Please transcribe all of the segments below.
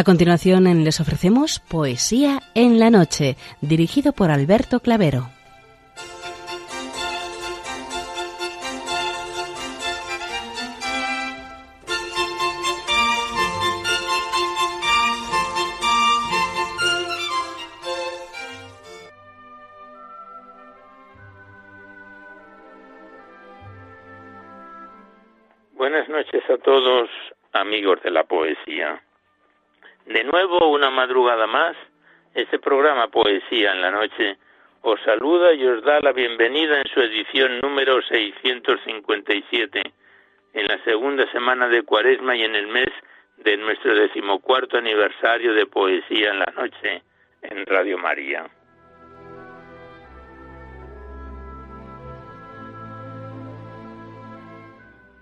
A continuación les ofrecemos Poesía en la Noche, dirigido por Alberto Clavero. Buenas noches a todos, amigos de la. De nuevo, una madrugada más, este programa Poesía en la Noche os saluda y os da la bienvenida en su edición número 657, en la segunda semana de Cuaresma y en el mes de nuestro decimocuarto aniversario de Poesía en la Noche en Radio María.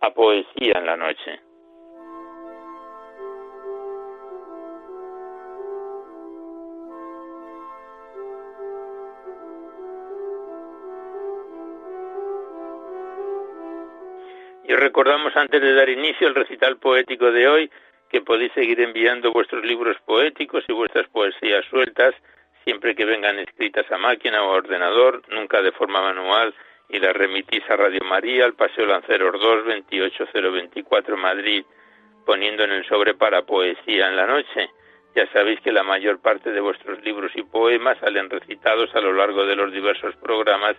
a poesía en la noche. Y os recordamos antes de dar inicio al recital poético de hoy que podéis seguir enviando vuestros libros poéticos y vuestras poesías sueltas siempre que vengan escritas a máquina o a ordenador, nunca de forma manual, y la remitís a Radio María, al Paseo Lanceros 2, 28024 Madrid, poniendo en el sobre para poesía en la noche. Ya sabéis que la mayor parte de vuestros libros y poemas salen recitados a lo largo de los diversos programas,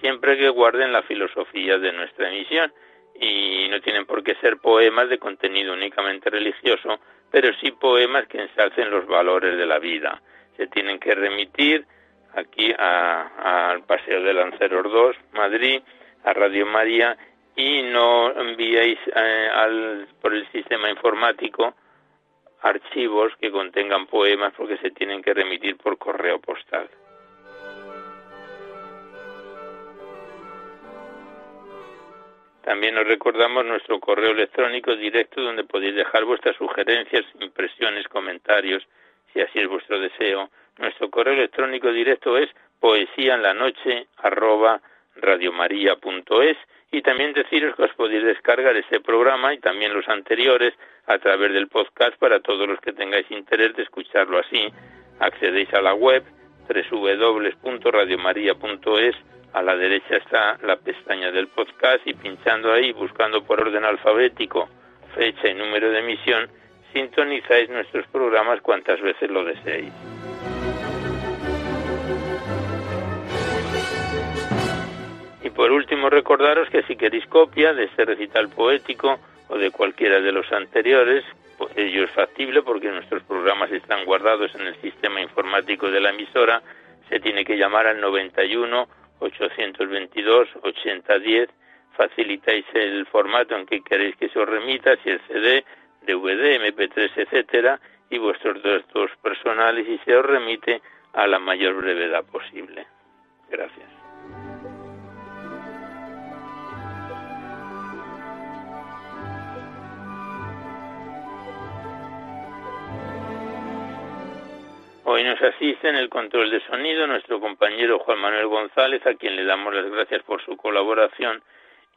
siempre que guarden la filosofía de nuestra emisión. Y no tienen por qué ser poemas de contenido únicamente religioso, pero sí poemas que ensalcen los valores de la vida. Se tienen que remitir aquí al Paseo de Lanceros 2, Madrid, a Radio María y no enviéis eh, al, por el sistema informático archivos que contengan poemas porque se tienen que remitir por correo postal. También os recordamos nuestro correo electrónico directo donde podéis dejar vuestras sugerencias, impresiones, comentarios, si así es vuestro deseo, nuestro correo electrónico directo es poesía en la noche arroba radiomaria.es y también deciros que os podéis descargar este programa y también los anteriores a través del podcast para todos los que tengáis interés de escucharlo así. Accedéis a la web www.radiomaria.es a la derecha está la pestaña del podcast y pinchando ahí, buscando por orden alfabético, fecha y número de emisión, sintonizáis nuestros programas cuantas veces lo deseéis. Por último, recordaros que si queréis copia de este recital poético o de cualquiera de los anteriores, pues ello es factible porque nuestros programas están guardados en el sistema informático de la emisora, se tiene que llamar al 91 822 8010, facilitáis el formato en que queréis que se os remita, si es CD, DVD, MP3, etcétera, y vuestros datos personales y se os remite a la mayor brevedad posible. Gracias. Hoy nos asiste en el control de sonido nuestro compañero Juan Manuel González, a quien le damos las gracias por su colaboración.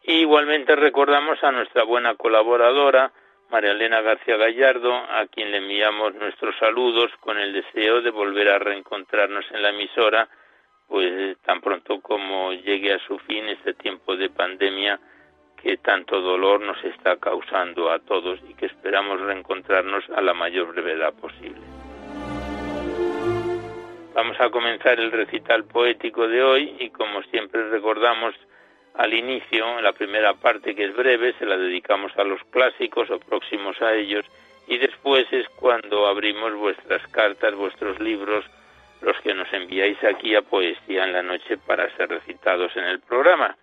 Y igualmente recordamos a nuestra buena colaboradora, María Elena García Gallardo, a quien le enviamos nuestros saludos con el deseo de volver a reencontrarnos en la emisora, pues tan pronto como llegue a su fin este tiempo de pandemia que tanto dolor nos está causando a todos y que esperamos reencontrarnos a la mayor brevedad posible. Vamos a comenzar el recital poético de hoy y como siempre recordamos al inicio, la primera parte que es breve, se la dedicamos a los clásicos o próximos a ellos y después es cuando abrimos vuestras cartas, vuestros libros, los que nos enviáis aquí a Poesía en la Noche para ser recitados en el programa.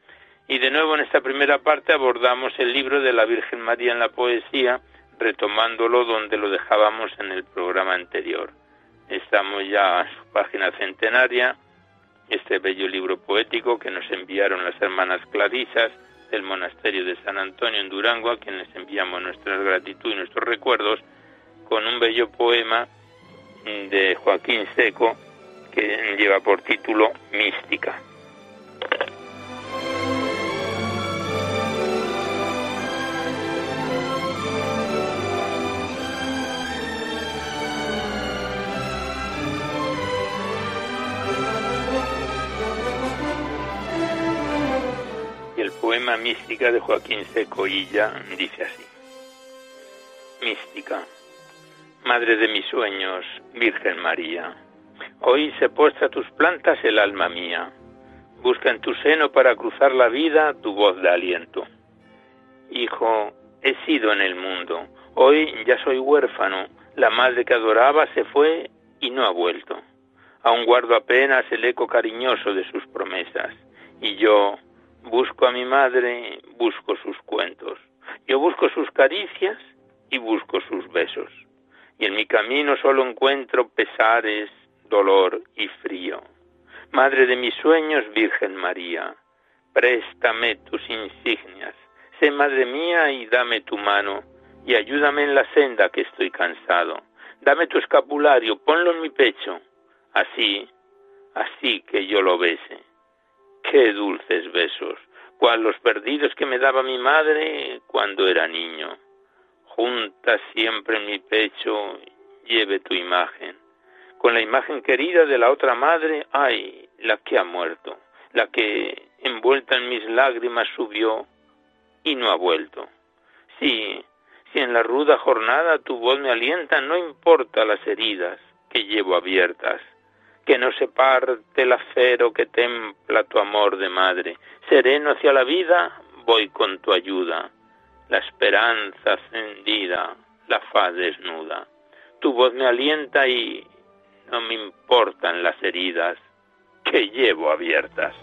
Y de nuevo en esta primera parte abordamos el libro de la Virgen María en la poesía, retomándolo donde lo dejábamos en el programa anterior. Estamos ya en su página centenaria, este bello libro poético que nos enviaron las hermanas Clarisas del monasterio de San Antonio en Durango, a quienes enviamos nuestra gratitud y nuestros recuerdos, con un bello poema de Joaquín Seco que lleva por título Mística. Poema Mística de Joaquín Secoilla dice así. Mística. Madre de mis sueños, Virgen María, hoy se postra tus plantas el alma mía. Busca en tu seno para cruzar la vida tu voz de aliento. Hijo, he sido en el mundo, hoy ya soy huérfano, la madre que adoraba se fue y no ha vuelto. Aún guardo apenas el eco cariñoso de sus promesas, y yo, Busco a mi madre, busco sus cuentos. Yo busco sus caricias y busco sus besos. Y en mi camino solo encuentro pesares, dolor y frío. Madre de mis sueños, Virgen María, préstame tus insignias. Sé madre mía y dame tu mano y ayúdame en la senda que estoy cansado. Dame tu escapulario, ponlo en mi pecho, así, así que yo lo bese Qué dulces besos, cual los perdidos que me daba mi madre cuando era niño. Junta siempre en mi pecho, lleve tu imagen. Con la imagen querida de la otra madre, ay, la que ha muerto, la que envuelta en mis lágrimas subió y no ha vuelto. Sí, si en la ruda jornada tu voz me alienta, no importa las heridas que llevo abiertas que no se parte el acero que templa tu amor de madre. Sereno hacia la vida, voy con tu ayuda. La esperanza encendida, la faz desnuda. Tu voz me alienta y no me importan las heridas que llevo abiertas.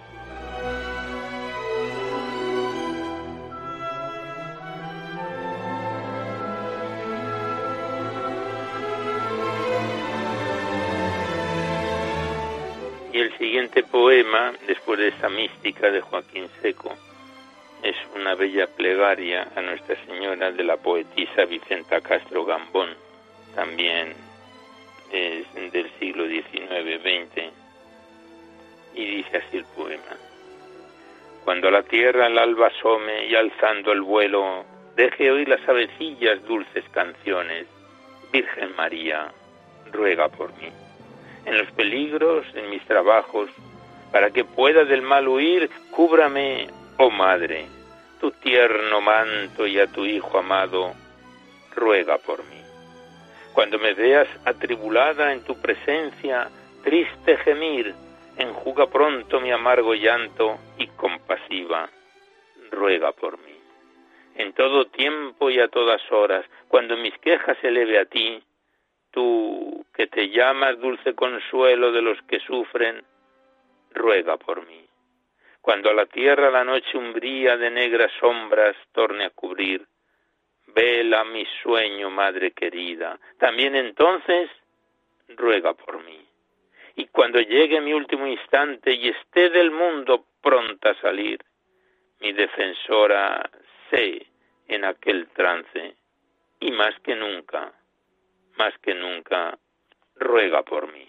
Siguiente poema, después de esta mística de Joaquín Seco, es una bella plegaria a Nuestra Señora de la poetisa Vicenta Castro Gambón, también del siglo XIX-XX, y dice así el poema. Cuando la tierra el alba asome y alzando el vuelo, deje oír las avecillas dulces canciones, Virgen María, ruega por mí en los peligros, en mis trabajos, para que pueda del mal huir, cúbrame, oh Madre, tu tierno manto y a tu Hijo amado, ruega por mí. Cuando me veas atribulada en tu presencia, triste gemir, enjuga pronto mi amargo llanto y compasiva, ruega por mí. En todo tiempo y a todas horas, cuando mis quejas eleve a ti, tú que te llamas dulce consuelo de los que sufren, ruega por mí. Cuando a la tierra la noche umbría de negras sombras torne a cubrir, vela mi sueño, madre querida. También entonces, ruega por mí. Y cuando llegue mi último instante y esté del mundo pronta a salir, mi defensora sé en aquel trance, y más que nunca, más que nunca, ruega por mí.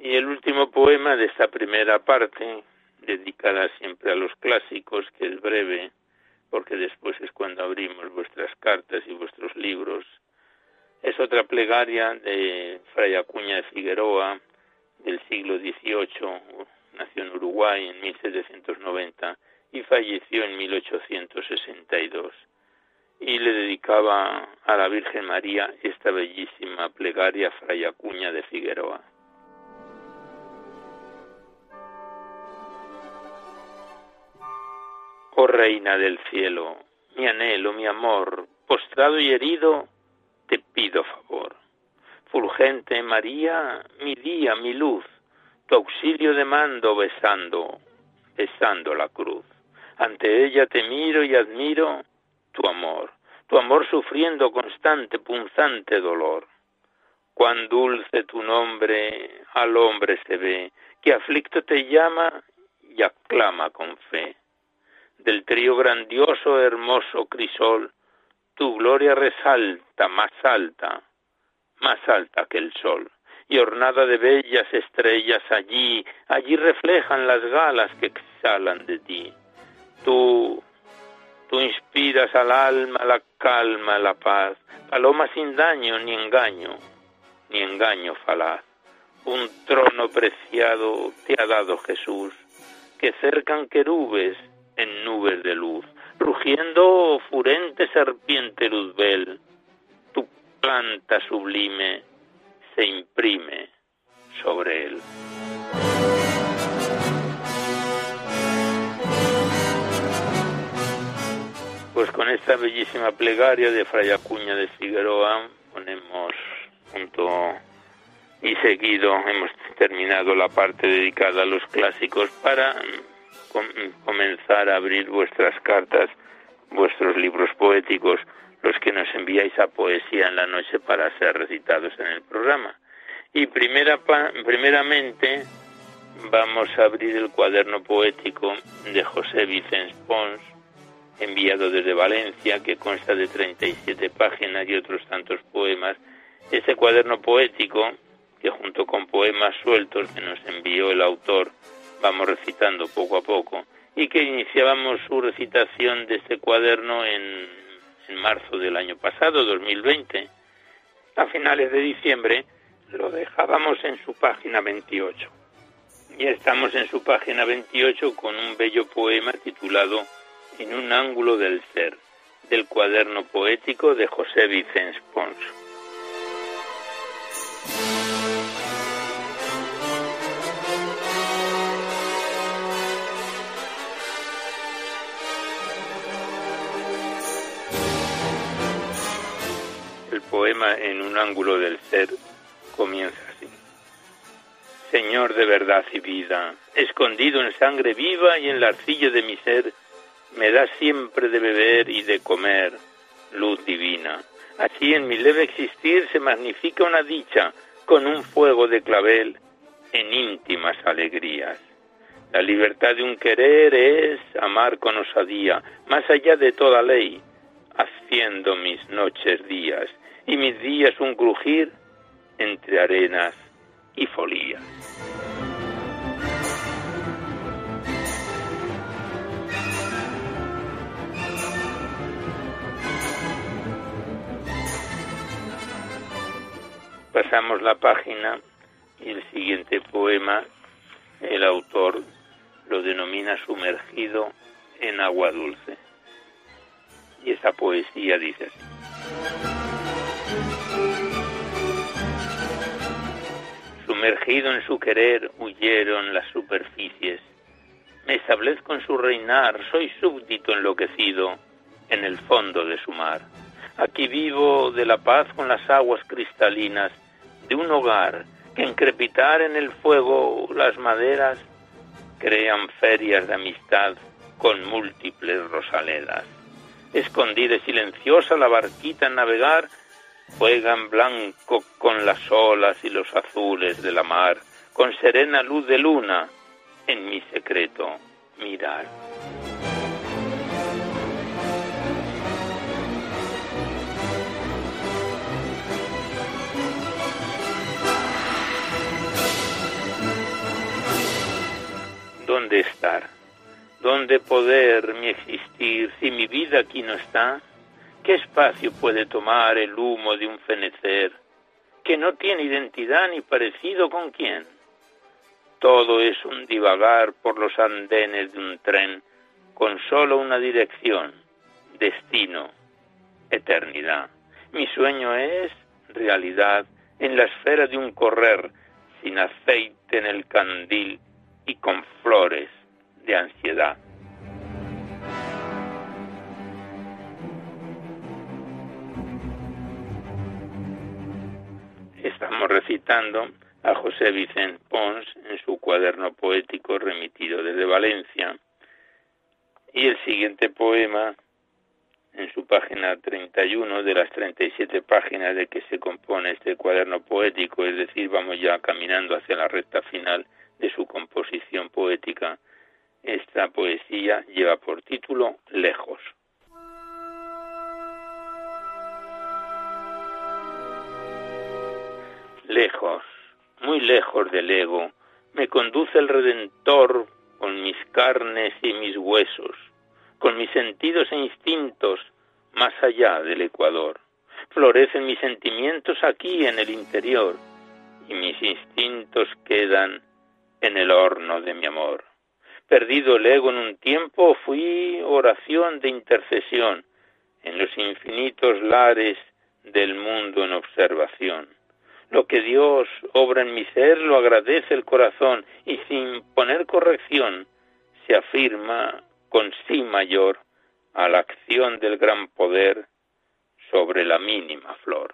Y el último poema de esta primera parte, dedicada siempre a los clásicos, que es breve, porque después es cuando abrimos vuestras cartas y vuestros libros, es otra plegaria de Fray Acuña de Figueroa del siglo XVIII, nació en Uruguay en 1790 y falleció en 1862 y le dedicaba a la Virgen María esta bellísima plegaria Fray Acuña de Figueroa. Oh Reina del cielo, mi anhelo, mi amor, postrado y herido, pido favor. Fulgente María, mi día, mi luz, tu auxilio demando besando, besando la cruz. Ante ella te miro y admiro tu amor, tu amor sufriendo constante, punzante dolor. Cuán dulce tu nombre al hombre se ve, que aflicto te llama y aclama con fe del trío grandioso, hermoso crisol, tu gloria resalta más alta, más alta que el sol, y ornada de bellas estrellas allí, allí reflejan las galas que exhalan de ti. Tú, tú inspiras al alma la calma, la paz, paloma sin daño ni engaño, ni engaño falaz. Un trono preciado te ha dado Jesús, que cercan querubes en nubes de luz, rugiendo furente serpiente luzbel, tu planta sublime se imprime sobre él. Pues con esta bellísima plegaria de Fray Acuña de Figueroa ponemos junto y seguido hemos terminado la parte dedicada a los clásicos para comenzar a abrir vuestras cartas, vuestros libros poéticos, los que nos enviáis a poesía en la noche para ser recitados en el programa. Y primera, primeramente vamos a abrir el cuaderno poético de José Vicens Pons, enviado desde Valencia, que consta de 37 páginas y otros tantos poemas. Ese cuaderno poético, que junto con poemas sueltos que nos envió el autor, vamos recitando poco a poco y que iniciábamos su recitación de este cuaderno en, en marzo del año pasado, 2020. A finales de diciembre lo dejábamos en su página 28. Y estamos en su página 28 con un bello poema titulado En un ángulo del ser, del cuaderno poético de José Vicens Pons. En un ángulo del ser comienza así. Señor de verdad y vida, escondido en sangre viva y en la arcilla de mi ser, me das siempre de beber y de comer luz divina. Así en mi leve existir se magnifica una dicha con un fuego de clavel en íntimas alegrías. La libertad de un querer es amar con osadía, más allá de toda ley, haciendo mis noches días y mis días un crujir entre arenas y folías. Pasamos la página y el siguiente poema, el autor lo denomina sumergido en agua dulce. Y esa poesía dice así. Sumergido en su querer, huyeron las superficies. Me establezco en su reinar, soy súbdito enloquecido en el fondo de su mar. Aquí vivo de la paz con las aguas cristalinas de un hogar que en crepitar en el fuego las maderas crean ferias de amistad con múltiples rosaledas. Escondida y silenciosa la barquita en navegar Juegan blanco con las olas y los azules de la mar, con serena luz de luna, en mi secreto mirar. ¿Dónde estar? ¿Dónde poder mi existir si mi vida aquí no está? ¿Qué espacio puede tomar el humo de un fenecer que no tiene identidad ni parecido con quién? todo es un divagar por los andenes de un tren con solo una dirección, destino, eternidad. Mi sueño es realidad en la esfera de un correr, sin aceite en el candil y con flores de ansiedad. Estamos recitando a José Vicente Pons en su cuaderno poético remitido desde Valencia. Y el siguiente poema, en su página 31 de las 37 páginas de que se compone este cuaderno poético, es decir, vamos ya caminando hacia la recta final de su composición poética, esta poesía lleva por título Lejos. Lejos muy lejos del ego, me conduce el Redentor con mis carnes y mis huesos, con mis sentidos e instintos más allá del Ecuador. Florecen mis sentimientos aquí en el interior y mis instintos quedan en el horno de mi amor. Perdido el ego en un tiempo, fui oración de intercesión en los infinitos lares del mundo en observación. Lo que Dios obra en mi ser lo agradece el corazón y sin poner corrección se afirma con sí mayor a la acción del gran poder sobre la mínima flor.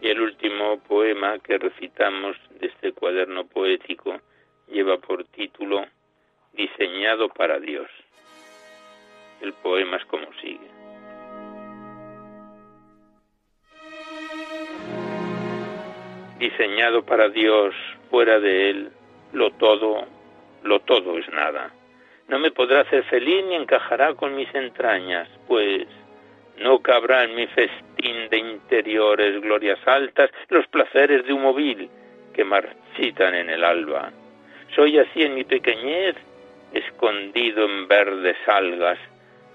Y el último poema que recitamos de este cuaderno poético lleva por título diseñado para Dios. El poema es como sigue. Diseñado para Dios, fuera de Él, lo todo, lo todo es nada. No me podrá hacer feliz ni encajará con mis entrañas, pues no cabrá en mi festín de interiores glorias altas los placeres de un móvil que marchitan en el alba. Soy así en mi pequeñez escondido en verdes algas,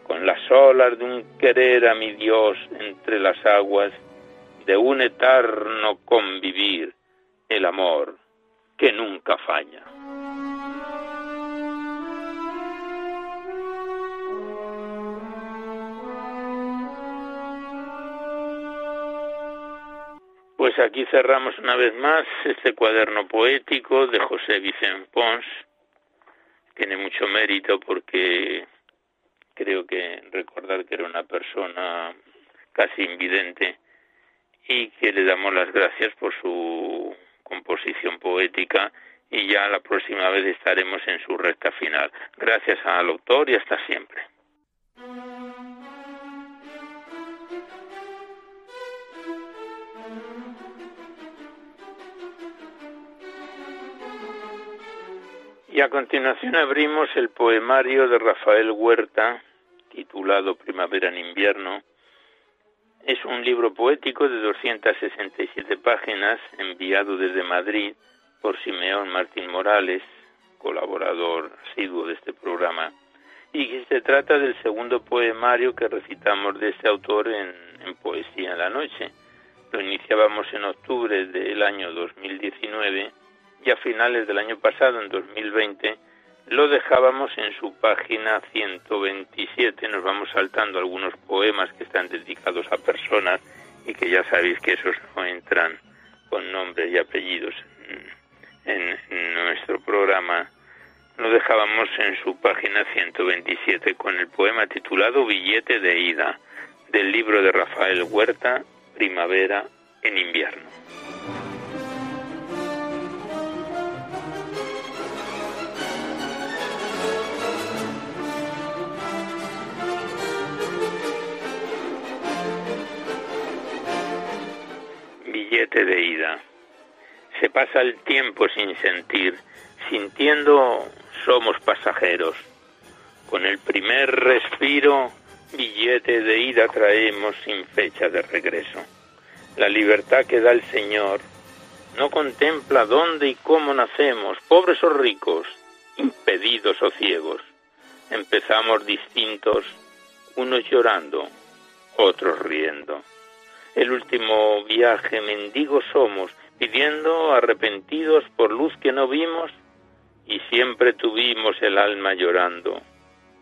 con las olas de un querer a mi Dios entre las aguas, de un eterno convivir, el amor que nunca falla. Pues aquí cerramos una vez más este cuaderno poético de José Vicente Pons, tiene mucho mérito porque creo que recordar que era una persona casi invidente y que le damos las gracias por su composición poética y ya la próxima vez estaremos en su recta final. Gracias al autor y hasta siempre. Y a continuación abrimos el poemario de Rafael Huerta, titulado Primavera en invierno. Es un libro poético de 267 páginas, enviado desde Madrid por Simeón Martín Morales, colaborador asiduo de este programa, y que se trata del segundo poemario que recitamos de este autor en, en Poesía en la Noche. Lo iniciábamos en octubre del año 2019 y a finales del año pasado, en 2020, lo dejábamos en su página 127. Nos vamos saltando algunos poemas que están dedicados a personas y que ya sabéis que esos no entran con nombres y apellidos en, en nuestro programa. Lo dejábamos en su página 127 con el poema titulado Billete de ida del libro de Rafael Huerta, Primavera en invierno. De ida. Se pasa el tiempo sin sentir, sintiendo somos pasajeros. Con el primer respiro, billete de ida traemos sin fecha de regreso. La libertad que da el Señor no contempla dónde y cómo nacemos, pobres o ricos, impedidos o ciegos. Empezamos distintos unos llorando, otros riendo. El último viaje mendigos somos, pidiendo arrepentidos por luz que no vimos, y siempre tuvimos el alma llorando,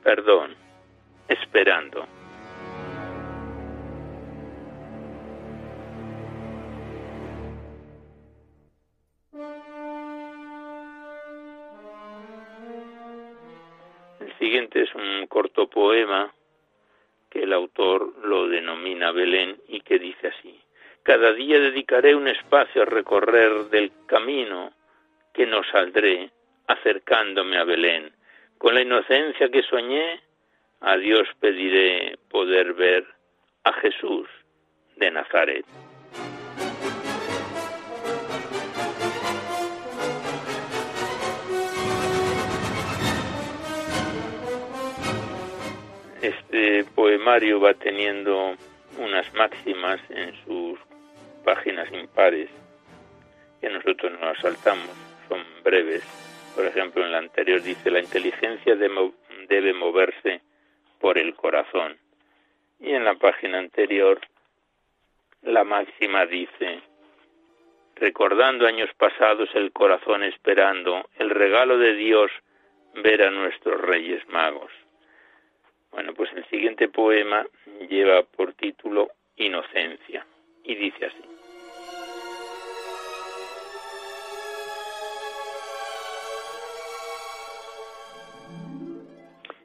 perdón, esperando. El siguiente es un corto poema que el autor lo denomina Belén y que dice así. Cada día dedicaré un espacio a recorrer del camino que no saldré acercándome a Belén. Con la inocencia que soñé, a Dios pediré poder ver a Jesús de Nazaret. Este poemario va teniendo unas máximas en sus páginas impares que nosotros no saltamos, son breves. Por ejemplo, en la anterior dice, la inteligencia debe moverse por el corazón. Y en la página anterior, la máxima dice, recordando años pasados el corazón esperando el regalo de Dios ver a nuestros reyes magos. Bueno, pues el siguiente poema lleva por título Inocencia y dice así.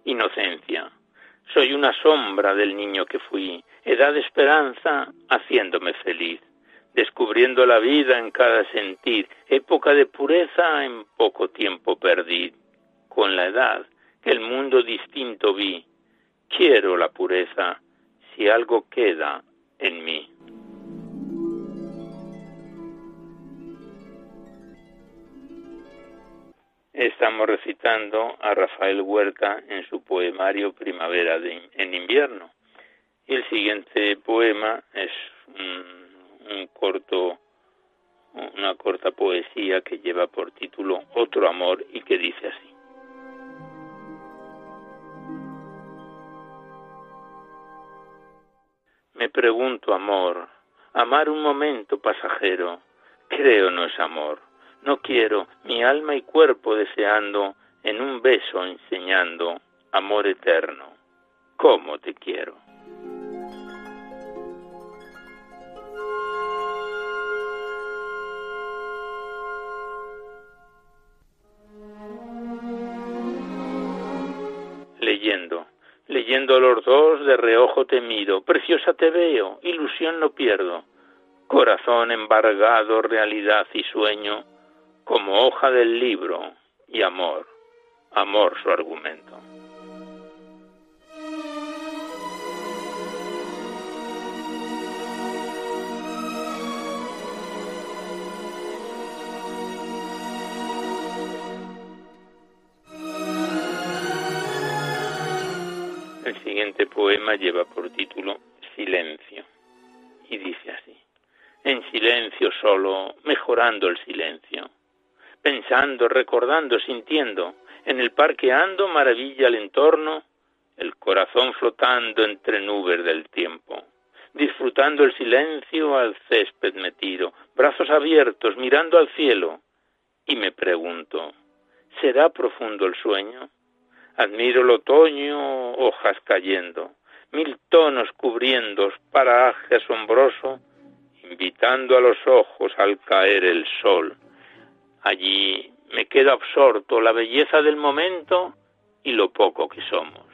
Inocencia. Soy una sombra del niño que fui, edad de esperanza haciéndome feliz, descubriendo la vida en cada sentir, época de pureza en poco tiempo perdí. Con la edad que el mundo distinto vi, quiero la pureza si algo queda en mí. Estamos recitando a Rafael Huerta en su poemario Primavera en invierno. Y el siguiente poema es un corto, una corta poesía que lleva por título Otro amor y que dice así. Me pregunto, amor, amar un momento pasajero, creo no es amor. No quiero mi alma y cuerpo deseando, en un beso enseñando, amor eterno. ¿Cómo te quiero? De reojo te miro, preciosa te veo, ilusión no pierdo, corazón embargado, realidad y sueño, como hoja del libro, y amor, amor su argumento. Siguiente poema lleva por título Silencio y dice así. En silencio solo, mejorando el silencio, pensando, recordando, sintiendo, en el parque ando, maravilla el entorno, el corazón flotando entre nubes del tiempo, disfrutando el silencio al césped me tiro, brazos abiertos, mirando al cielo, y me pregunto, ¿será profundo el sueño? Admiro el otoño, hojas cayendo, mil tonos cubriendo paraje asombroso, invitando a los ojos al caer el sol. Allí me quedo absorto la belleza del momento y lo poco que somos.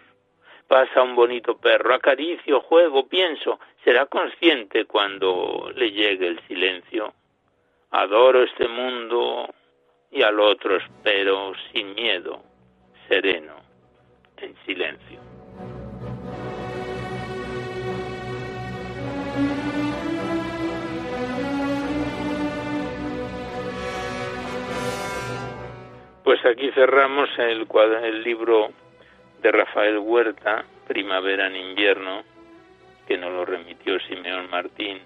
Pasa un bonito perro, acaricio, juego, pienso, será consciente cuando le llegue el silencio. Adoro este mundo y al otro espero sin miedo, sereno en silencio. Pues aquí cerramos el, el libro de Rafael Huerta, Primavera en invierno, que nos lo remitió Simeón Martín,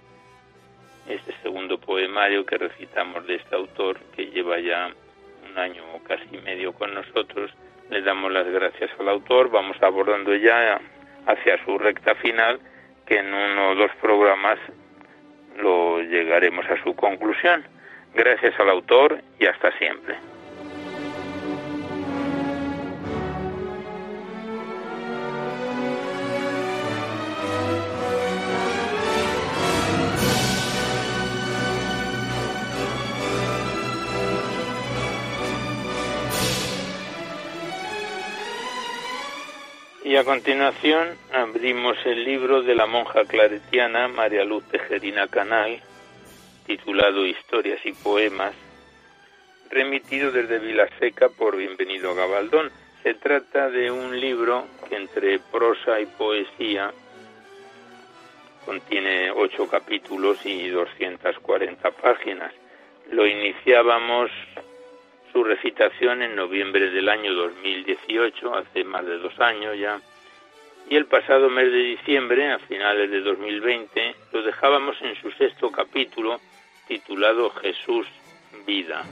este segundo poemario que recitamos de este autor que lleva ya un año o casi medio con nosotros le damos las gracias al autor, vamos abordando ya hacia su recta final, que en uno o dos programas lo llegaremos a su conclusión. Gracias al autor y hasta siempre. A continuación abrimos el libro de la monja claretiana María Luz Tejerina Canal, titulado Historias y Poemas, remitido desde Vilaseca por Bienvenido Gabaldón. Se trata de un libro que entre prosa y poesía contiene ocho capítulos y 240 páginas. Lo iniciábamos su recitación en noviembre del año 2018, hace más de dos años ya, y el pasado mes de diciembre, a finales de 2020, lo dejábamos en su sexto capítulo titulado Jesús Vida,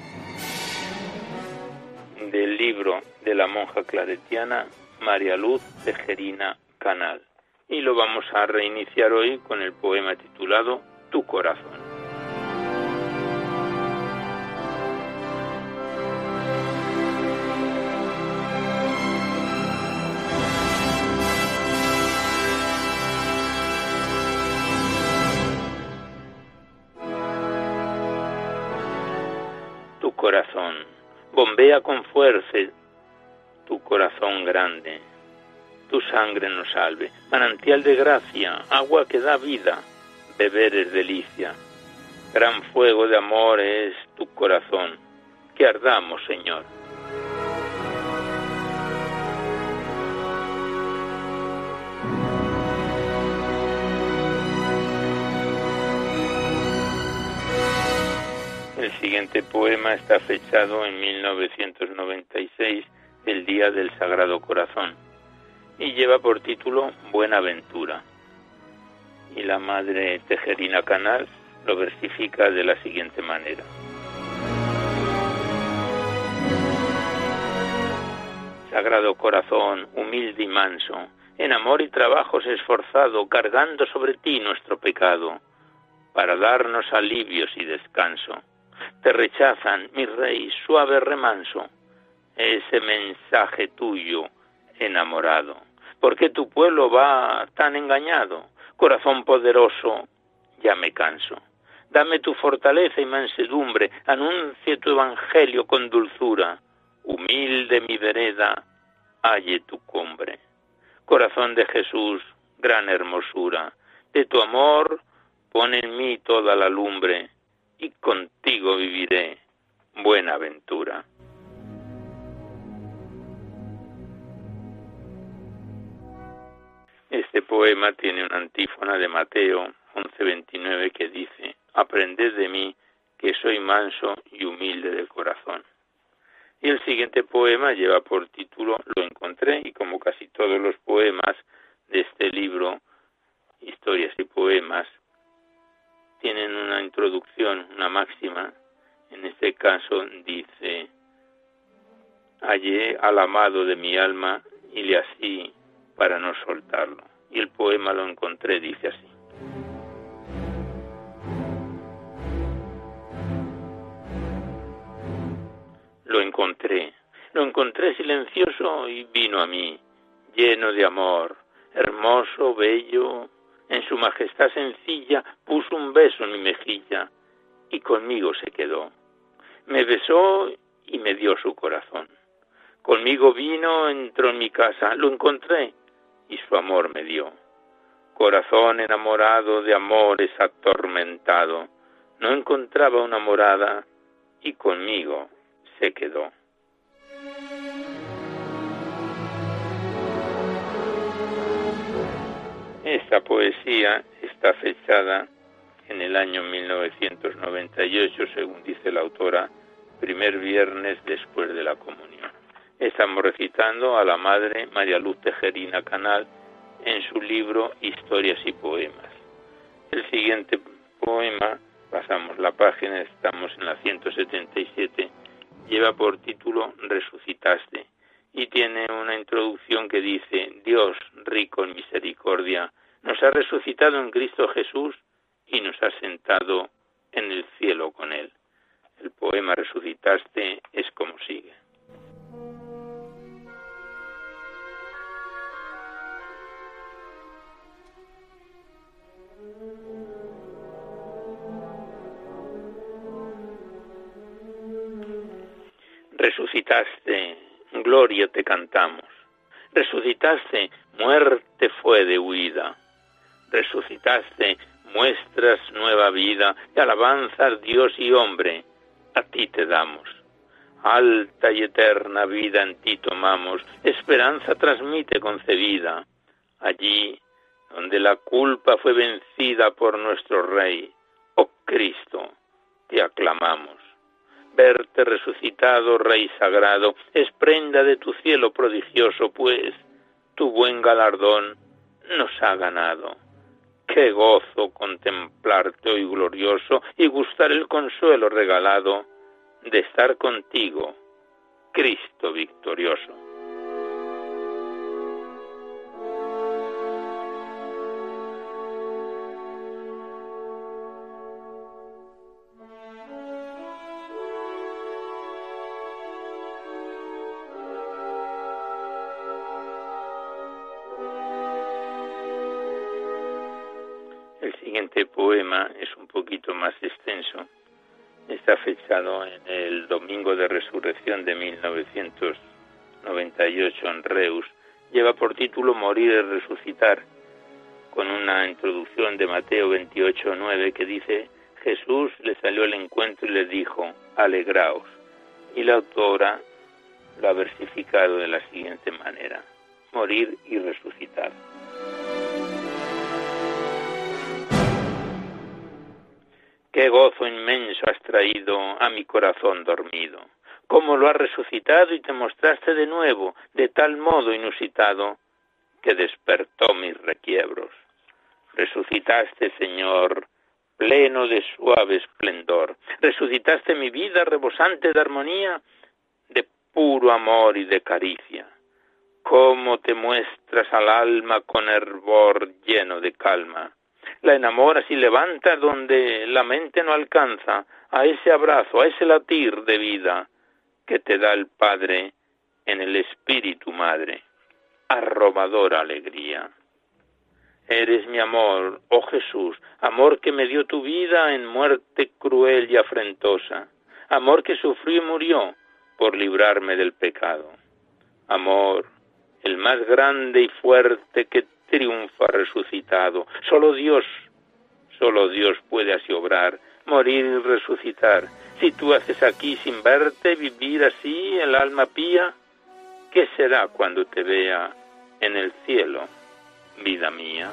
del libro de la monja claretiana María Luz Tejerina Canal. Y lo vamos a reiniciar hoy con el poema titulado Tu corazón. Bombea con fuerza tu corazón grande. Tu sangre nos salve. Manantial de gracia, agua que da vida, beber es delicia. Gran fuego de amor es tu corazón. Que ardamos, Señor. El siguiente poema está fechado en 1996, el Día del Sagrado Corazón, y lleva por título Buenaventura. Y la madre Tejerina Canal lo versifica de la siguiente manera. Sagrado corazón, humilde y manso, en amor y trabajos esforzado, cargando sobre ti nuestro pecado, para darnos alivios y descanso te rechazan, mi rey, suave remanso, ese mensaje tuyo enamorado. ¿Por qué tu pueblo va tan engañado? Corazón poderoso, ya me canso. Dame tu fortaleza y mansedumbre, anuncie tu evangelio con dulzura. Humilde mi vereda, halle tu cumbre. Corazón de Jesús, gran hermosura, de tu amor pone en mí toda la lumbre y contigo viviré buena aventura. Este poema tiene una antífona de Mateo 11:29 que dice, Aprended de mí que soy manso y humilde de corazón. Y el siguiente poema lleva por título Lo encontré y como casi todos los poemas de este libro, Historias y Poemas, tienen una introducción, una máxima. En este caso dice, hallé al amado de mi alma y le así para no soltarlo. Y el poema lo encontré, dice así. Lo encontré, lo encontré silencioso y vino a mí, lleno de amor, hermoso, bello, en su majestad sencilla puso un beso en mi mejilla y conmigo se quedó. Me besó y me dio su corazón. Conmigo vino, entró en mi casa, lo encontré y su amor me dio. Corazón enamorado de amores atormentado, no encontraba una morada y conmigo se quedó. Esta poesía está fechada en el año 1998, según dice la autora, primer viernes después de la comunión. Estamos recitando a la Madre María Luz Tejerina Canal en su libro Historias y Poemas. El siguiente poema, pasamos la página, estamos en la 177, lleva por título Resucitaste y tiene una introducción que dice, Dios, rico en misericordia, nos ha resucitado en Cristo Jesús y nos ha sentado en el cielo con Él. El poema Resucitaste es como sigue. Resucitaste, gloria te cantamos. Resucitaste, muerte fue de huida. Resucitaste, muestras nueva vida y alabanzas Dios y hombre, a ti te damos. Alta y eterna vida en ti tomamos, esperanza transmite concebida. Allí donde la culpa fue vencida por nuestro Rey, oh Cristo, te aclamamos. Verte resucitado, Rey sagrado, es prenda de tu cielo prodigioso, pues tu buen galardón nos ha ganado. Qué gozo contemplarte hoy glorioso y gustar el consuelo regalado de estar contigo, Cristo victorioso. Poquito más extenso. Está fechado en el Domingo de Resurrección de 1998 en Reus. Lleva por título Morir y Resucitar, con una introducción de Mateo 28.9 que dice, Jesús le salió al encuentro y le dijo, alegraos. Y la autora lo ha versificado de la siguiente manera, morir y resucitar. Qué gozo inmenso has traído a mi corazón dormido. Cómo lo has resucitado y te mostraste de nuevo, de tal modo inusitado, que despertó mis requiebros. Resucitaste, Señor, pleno de suave esplendor. Resucitaste mi vida rebosante de armonía, de puro amor y de caricia. Cómo te muestras al alma con hervor lleno de calma la enamoras y levantas donde la mente no alcanza, a ese abrazo, a ese latir de vida que te da el Padre en el Espíritu Madre. Arrobadora alegría. Eres mi amor, oh Jesús, amor que me dio tu vida en muerte cruel y afrentosa, amor que sufrió y murió por librarme del pecado. Amor, el más grande y fuerte que triunfa resucitado. Solo Dios, solo Dios puede así obrar, morir y resucitar. Si tú haces aquí sin verte vivir así el alma pía, ¿qué será cuando te vea en el cielo, vida mía?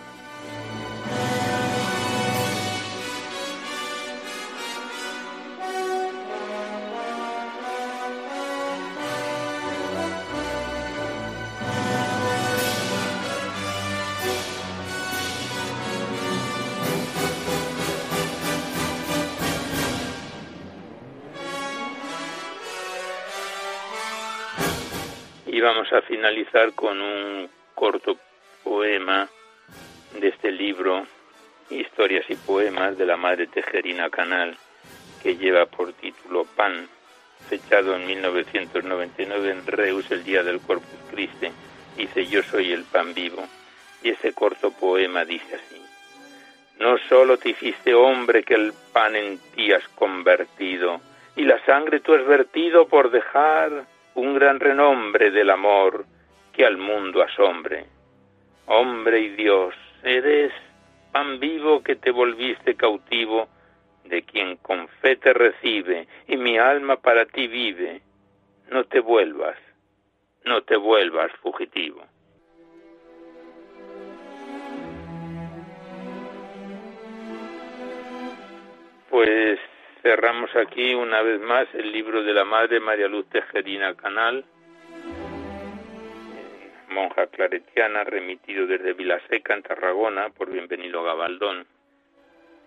Vamos a finalizar con un corto poema de este libro, Historias y Poemas de la Madre Tejerina Canal, que lleva por título Pan, fechado en 1999 en Reus, el día del Corpus Christi. Dice, yo soy el pan vivo. Y ese corto poema dice así. No solo te hiciste hombre que el pan en ti has convertido, y la sangre tú has vertido por dejar un gran renombre del amor que al mundo asombre. Hombre y Dios, eres pan vivo que te volviste cautivo, de quien con fe te recibe, y mi alma para ti vive. No te vuelvas, no te vuelvas fugitivo. Pues Cerramos aquí una vez más el libro de la Madre María Luz Tejerina Canal, eh, monja claretiana, remitido desde Vilaseca, en Tarragona, por Bienvenido Gabaldón.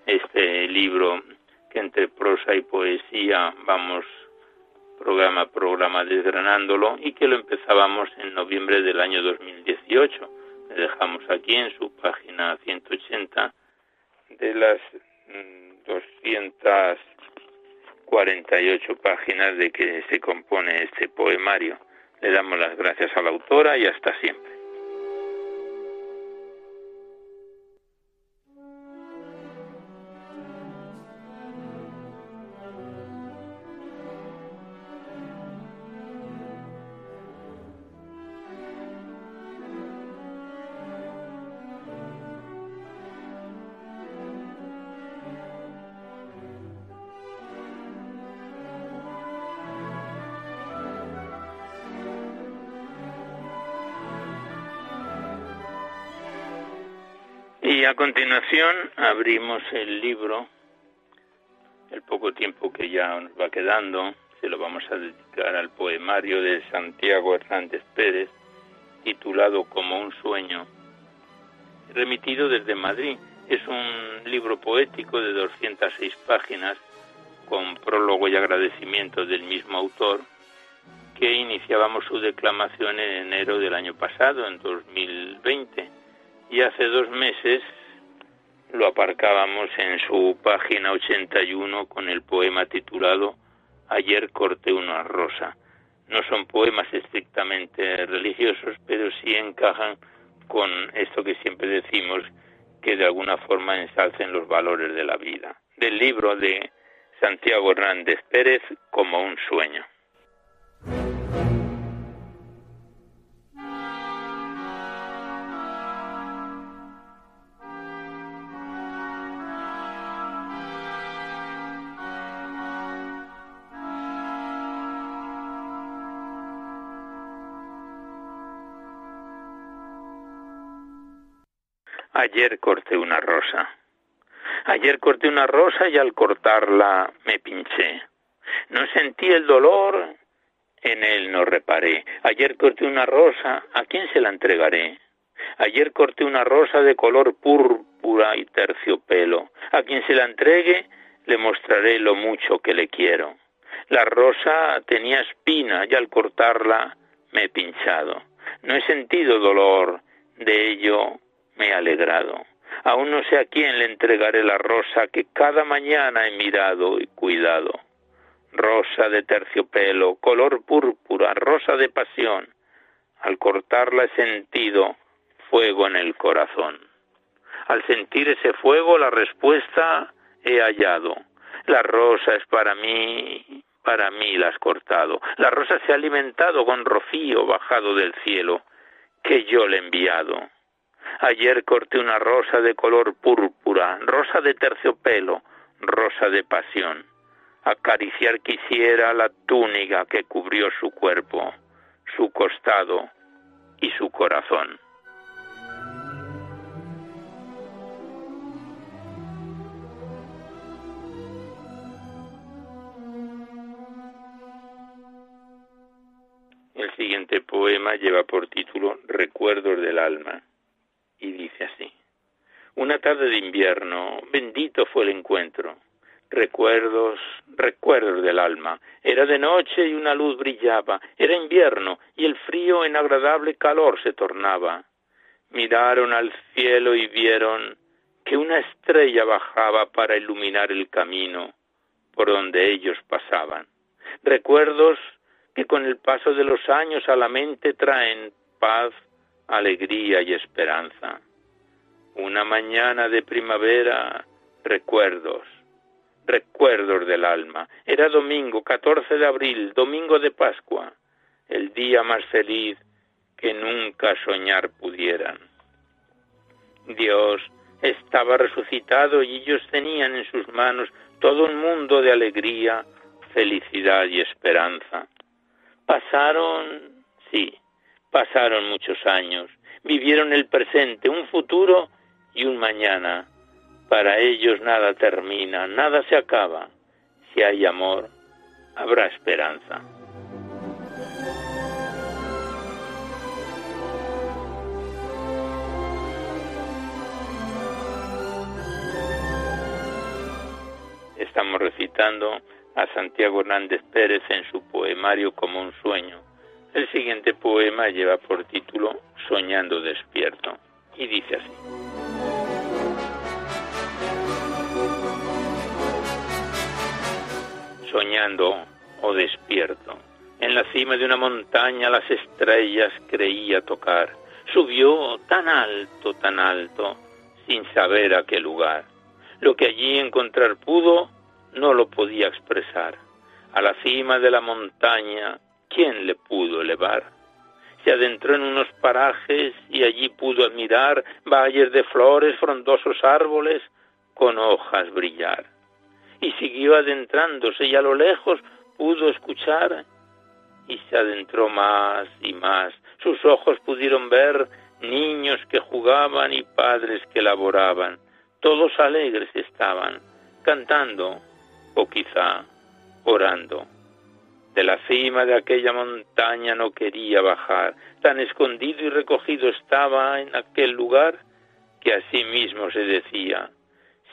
Este libro que entre prosa y poesía vamos programa a programa desgranándolo y que lo empezábamos en noviembre del año 2018. Le dejamos aquí en su página 180 de las 248 mm, páginas de que se compone este poemario. Le damos las gracias a la autora y hasta siempre. Continuación abrimos el libro, el poco tiempo que ya nos va quedando, se lo vamos a dedicar al poemario de Santiago Hernández Pérez, titulado Como un sueño, remitido desde Madrid. Es un libro poético de 206 páginas, con prólogo y agradecimiento del mismo autor, que iniciábamos su declamación en enero del año pasado, en 2020 y hace dos meses lo aparcábamos en su página 81 con el poema titulado Ayer corté una rosa. No son poemas estrictamente religiosos, pero sí encajan con esto que siempre decimos, que de alguna forma ensalcen los valores de la vida. Del libro de Santiago Hernández Pérez, como un sueño. Ayer corté una rosa. Ayer corté una rosa y al cortarla me pinché. No sentí el dolor, en él no reparé. Ayer corté una rosa, ¿a quién se la entregaré? Ayer corté una rosa de color púrpura y terciopelo. A quien se la entregue, le mostraré lo mucho que le quiero. La rosa tenía espina y al cortarla me he pinchado. No he sentido dolor, de ello me he alegrado. Aún no sé a quién le entregaré la rosa que cada mañana he mirado y cuidado. Rosa de terciopelo, color púrpura, rosa de pasión. Al cortarla he sentido fuego en el corazón. Al sentir ese fuego la respuesta he hallado. La rosa es para mí, para mí la has cortado. La rosa se ha alimentado con rocío bajado del cielo que yo le he enviado. Ayer corté una rosa de color púrpura, rosa de terciopelo, rosa de pasión. Acariciar quisiera la túnica que cubrió su cuerpo, su costado y su corazón. El siguiente poema lleva por título Recuerdos del alma y dice así. Una tarde de invierno, bendito fue el encuentro. Recuerdos, recuerdos del alma. Era de noche y una luz brillaba. Era invierno y el frío en agradable calor se tornaba. Miraron al cielo y vieron que una estrella bajaba para iluminar el camino por donde ellos pasaban. Recuerdos que con el paso de los años a la mente traen paz, alegría y esperanza. Una mañana de primavera, recuerdos, recuerdos del alma. Era domingo, 14 de abril, domingo de Pascua, el día más feliz que nunca soñar pudieran. Dios estaba resucitado y ellos tenían en sus manos todo un mundo de alegría, felicidad y esperanza. Pasaron, sí, Pasaron muchos años, vivieron el presente, un futuro y un mañana. Para ellos nada termina, nada se acaba. Si hay amor, habrá esperanza. Estamos recitando a Santiago Hernández Pérez en su poemario como un sueño. El siguiente poema lleva por título Soñando despierto y dice así. Soñando o despierto, en la cima de una montaña las estrellas creía tocar. Subió tan alto, tan alto, sin saber a qué lugar. Lo que allí encontrar pudo, no lo podía expresar. A la cima de la montaña, ¿quién le pudo elevar? Se adentró en unos parajes y allí pudo admirar valles de flores, frondosos árboles con hojas brillar. Y siguió adentrándose y a lo lejos pudo escuchar y se adentró más y más. Sus ojos pudieron ver niños que jugaban y padres que laboraban. Todos alegres estaban, cantando o quizá orando. De la cima de aquella montaña no quería bajar, tan escondido y recogido estaba en aquel lugar que a sí mismo se decía,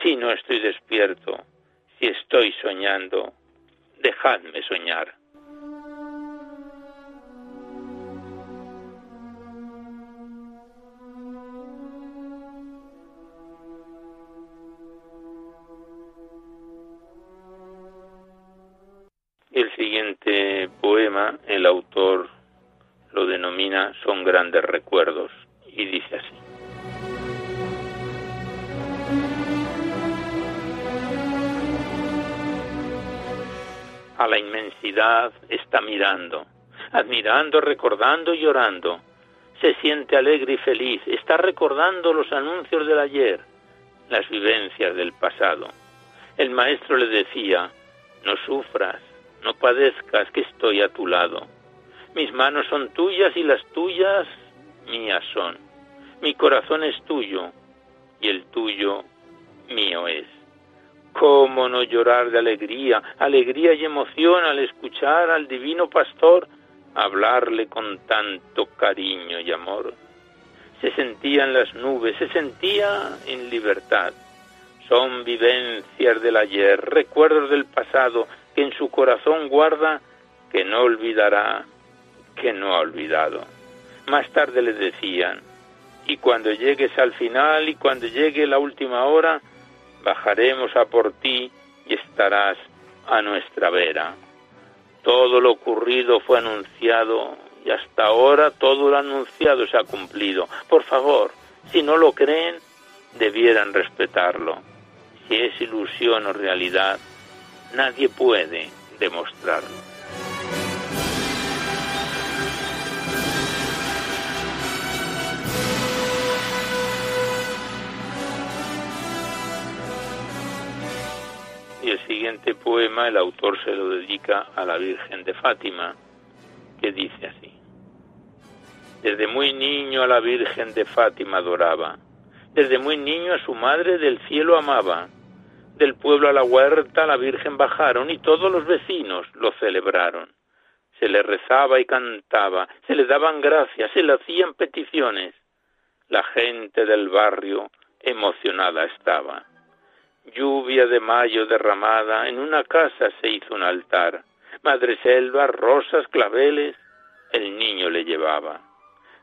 si no estoy despierto, si estoy soñando, dejadme soñar. Autor lo denomina Son grandes recuerdos y dice así. A la inmensidad está mirando, admirando, recordando y llorando. Se siente alegre y feliz, está recordando los anuncios del ayer, las vivencias del pasado. El maestro le decía, no sufras, no padezcas que estoy a tu lado. Mis manos son tuyas y las tuyas mías son. Mi corazón es tuyo y el tuyo mío es. ¿Cómo no llorar de alegría, alegría y emoción al escuchar al divino pastor hablarle con tanto cariño y amor? Se sentía en las nubes, se sentía en libertad. Son vivencias del ayer, recuerdos del pasado, que en su corazón guarda, que no olvidará, que no ha olvidado. Más tarde le decían, y cuando llegues al final y cuando llegue la última hora, bajaremos a por ti y estarás a nuestra vera. Todo lo ocurrido fue anunciado y hasta ahora todo lo anunciado se ha cumplido. Por favor, si no lo creen, debieran respetarlo. Si es ilusión o realidad, nadie puede demostrarlo. El siguiente poema el autor se lo dedica a la Virgen de Fátima, que dice así. Desde muy niño a la Virgen de Fátima adoraba, desde muy niño a su madre del cielo amaba, del pueblo a la huerta la Virgen bajaron y todos los vecinos lo celebraron. Se le rezaba y cantaba, se le daban gracias, se le hacían peticiones. La gente del barrio emocionada estaba. Lluvia de mayo derramada, en una casa se hizo un altar. Madreselva, rosas, claveles, el niño le llevaba.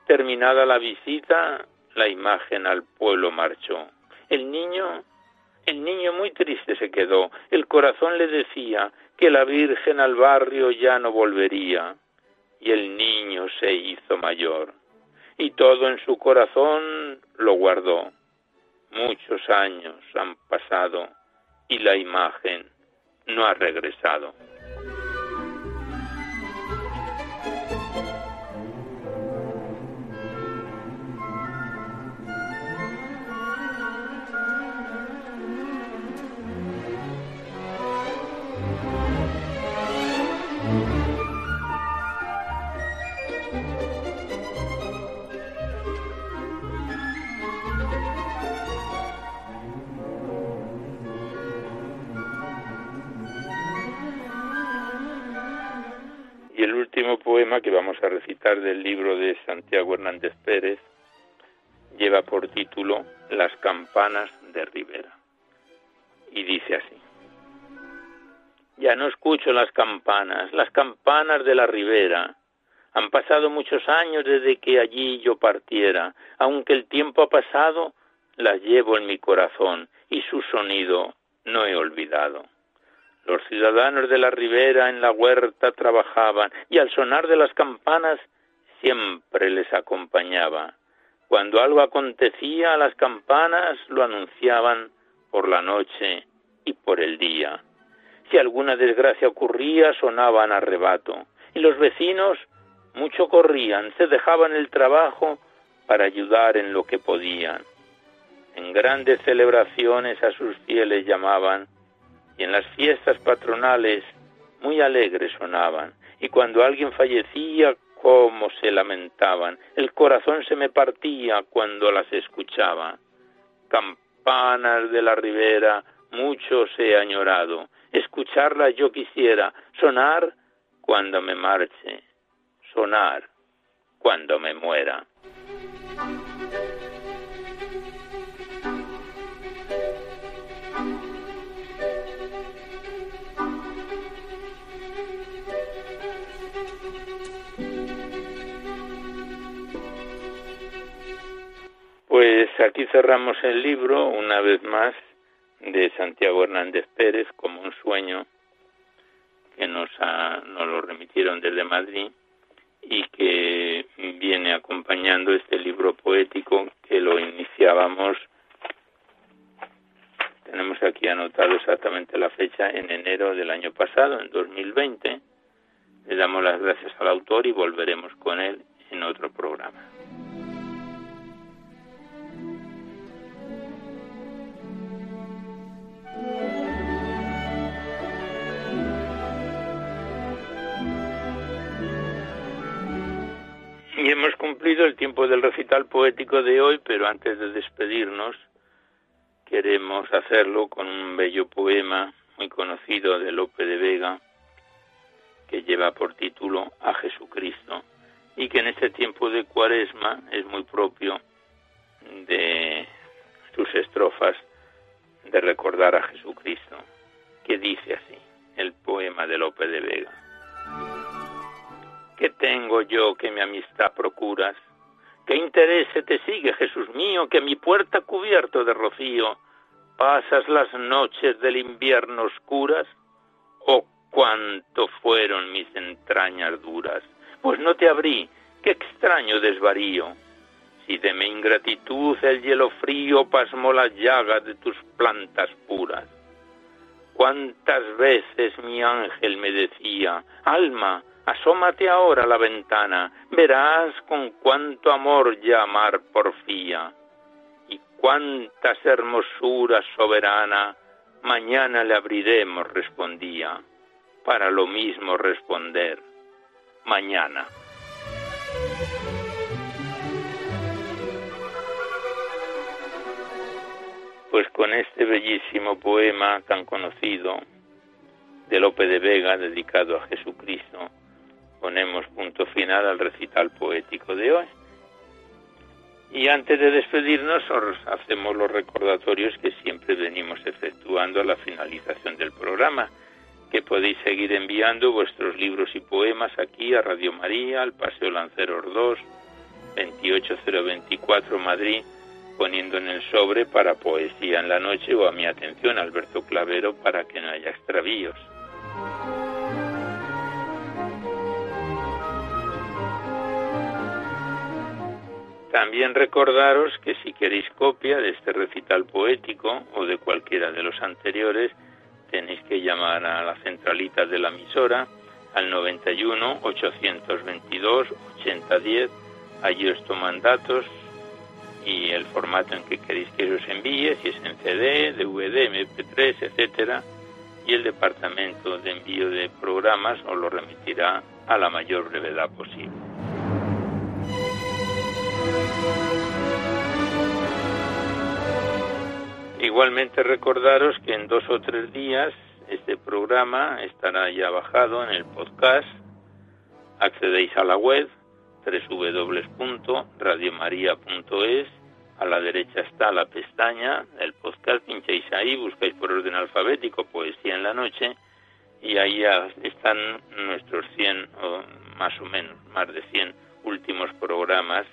Terminada la visita, la imagen al pueblo marchó. El niño el niño muy triste se quedó. El corazón le decía que la Virgen al barrio ya no volvería. Y el niño se hizo mayor. Y todo en su corazón lo guardó. Muchos años han pasado y la imagen no ha regresado. A recitar del libro de Santiago Hernández Pérez lleva por título Las campanas de Rivera. Y dice así. Ya no escucho las campanas, las campanas de la ribera. Han pasado muchos años desde que allí yo partiera. Aunque el tiempo ha pasado, las llevo en mi corazón y su sonido no he olvidado. Los ciudadanos de la ribera en la huerta trabajaban y al sonar de las campanas siempre les acompañaba. Cuando algo acontecía, las campanas lo anunciaban por la noche y por el día. Si alguna desgracia ocurría, sonaban a rebato, y los vecinos mucho corrían, se dejaban el trabajo para ayudar en lo que podían. En grandes celebraciones a sus fieles llamaban, y en las fiestas patronales muy alegres sonaban, y cuando alguien fallecía, cómo se lamentaban, el corazón se me partía cuando las escuchaba. Campanas de la ribera, mucho se he añorado, escucharlas yo quisiera, sonar cuando me marche, sonar cuando me muera. Pues aquí cerramos el libro una vez más de Santiago Hernández Pérez como un sueño que nos, nos lo remitieron desde Madrid y que viene acompañando este libro poético que lo iniciábamos tenemos aquí anotado exactamente la fecha en enero del año pasado, en 2020. Le damos las gracias al autor y volveremos con él en otro programa. Y hemos cumplido el tiempo del recital poético de hoy, pero antes de despedirnos, queremos hacerlo con un bello poema muy conocido de Lope de Vega, que lleva por título A Jesucristo, y que en este tiempo de cuaresma es muy propio de sus estrofas de recordar a Jesucristo, que dice así, el poema de Lope de Vega. ¿Qué tengo yo que mi amistad procuras? ¿Qué interés te sigue, Jesús mío, que mi puerta cubierto de rocío pasas las noches del invierno oscuras? ¿O cuánto fueron mis entrañas duras? Pues no te abrí, qué extraño desvarío. Si de mi ingratitud el hielo frío pasmó las llagas de tus plantas puras. Cuántas veces mi ángel me decía, alma, Asómate ahora a la ventana, verás con cuánto amor llamar porfía y cuántas hermosuras soberana. Mañana le abriremos, respondía, para lo mismo responder, mañana. Pues con este bellísimo poema tan conocido de Lope de Vega dedicado a Jesucristo, ponemos punto final al recital poético de hoy. Y antes de despedirnos, os hacemos los recordatorios que siempre venimos efectuando a la finalización del programa, que podéis seguir enviando vuestros libros y poemas aquí a Radio María, al Paseo Lanceros 2, 28024 Madrid, poniendo en el sobre para Poesía en la Noche o a mi atención Alberto Clavero para que no haya extravíos. También recordaros que si queréis copia de este recital poético o de cualquiera de los anteriores, tenéis que llamar a la centralita de la emisora al 91 822 8010. Allí os toman datos y el formato en que queréis que os envíe, si es en CD, DVD, MP3, etcétera, y el departamento de envío de programas os lo remitirá a la mayor brevedad posible. Igualmente recordaros que en dos o tres días este programa estará ya bajado en el podcast. Accedéis a la web www.radiomaria.es. A la derecha está la pestaña del podcast, pincháis ahí, buscáis por orden alfabético Poesía en la Noche y ahí están nuestros 100 o más o menos, más de 100 últimos programas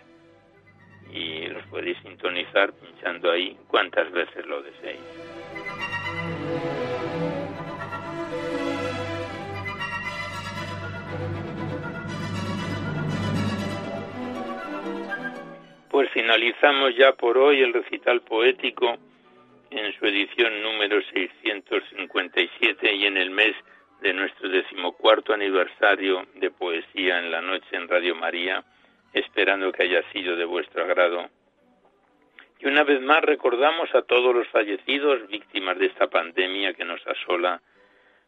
y los podéis sintonizar pinchando ahí cuantas veces lo deseéis. Pues finalizamos ya por hoy el recital poético en su edición número 657 y en el mes de nuestro decimocuarto aniversario de Poesía en la Noche en Radio María, esperando que haya sido de vuestro agrado. Y una vez más recordamos a todos los fallecidos víctimas de esta pandemia que nos asola,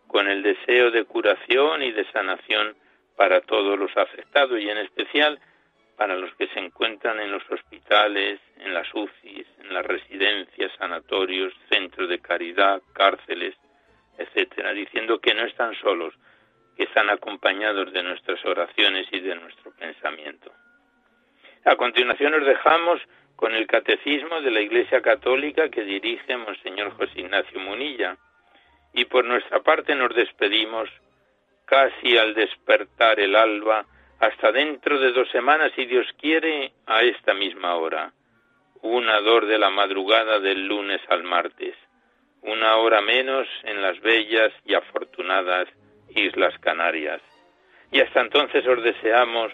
con el deseo de curación y de sanación para todos los afectados y en especial para los que se encuentran en los hospitales, en las UCIs, en las residencias, sanatorios, centros de caridad, cárceles, etcétera, diciendo que no están solos, que están acompañados de nuestras oraciones y de nuestro pensamiento. A continuación nos dejamos con el catecismo de la Iglesia Católica que dirige Monseñor José Ignacio Munilla y por nuestra parte nos despedimos casi al despertar el alba hasta dentro de dos semanas, si Dios quiere, a esta misma hora. Una dor de la madrugada del lunes al martes. Una hora menos en las bellas y afortunadas Islas Canarias. Y hasta entonces os deseamos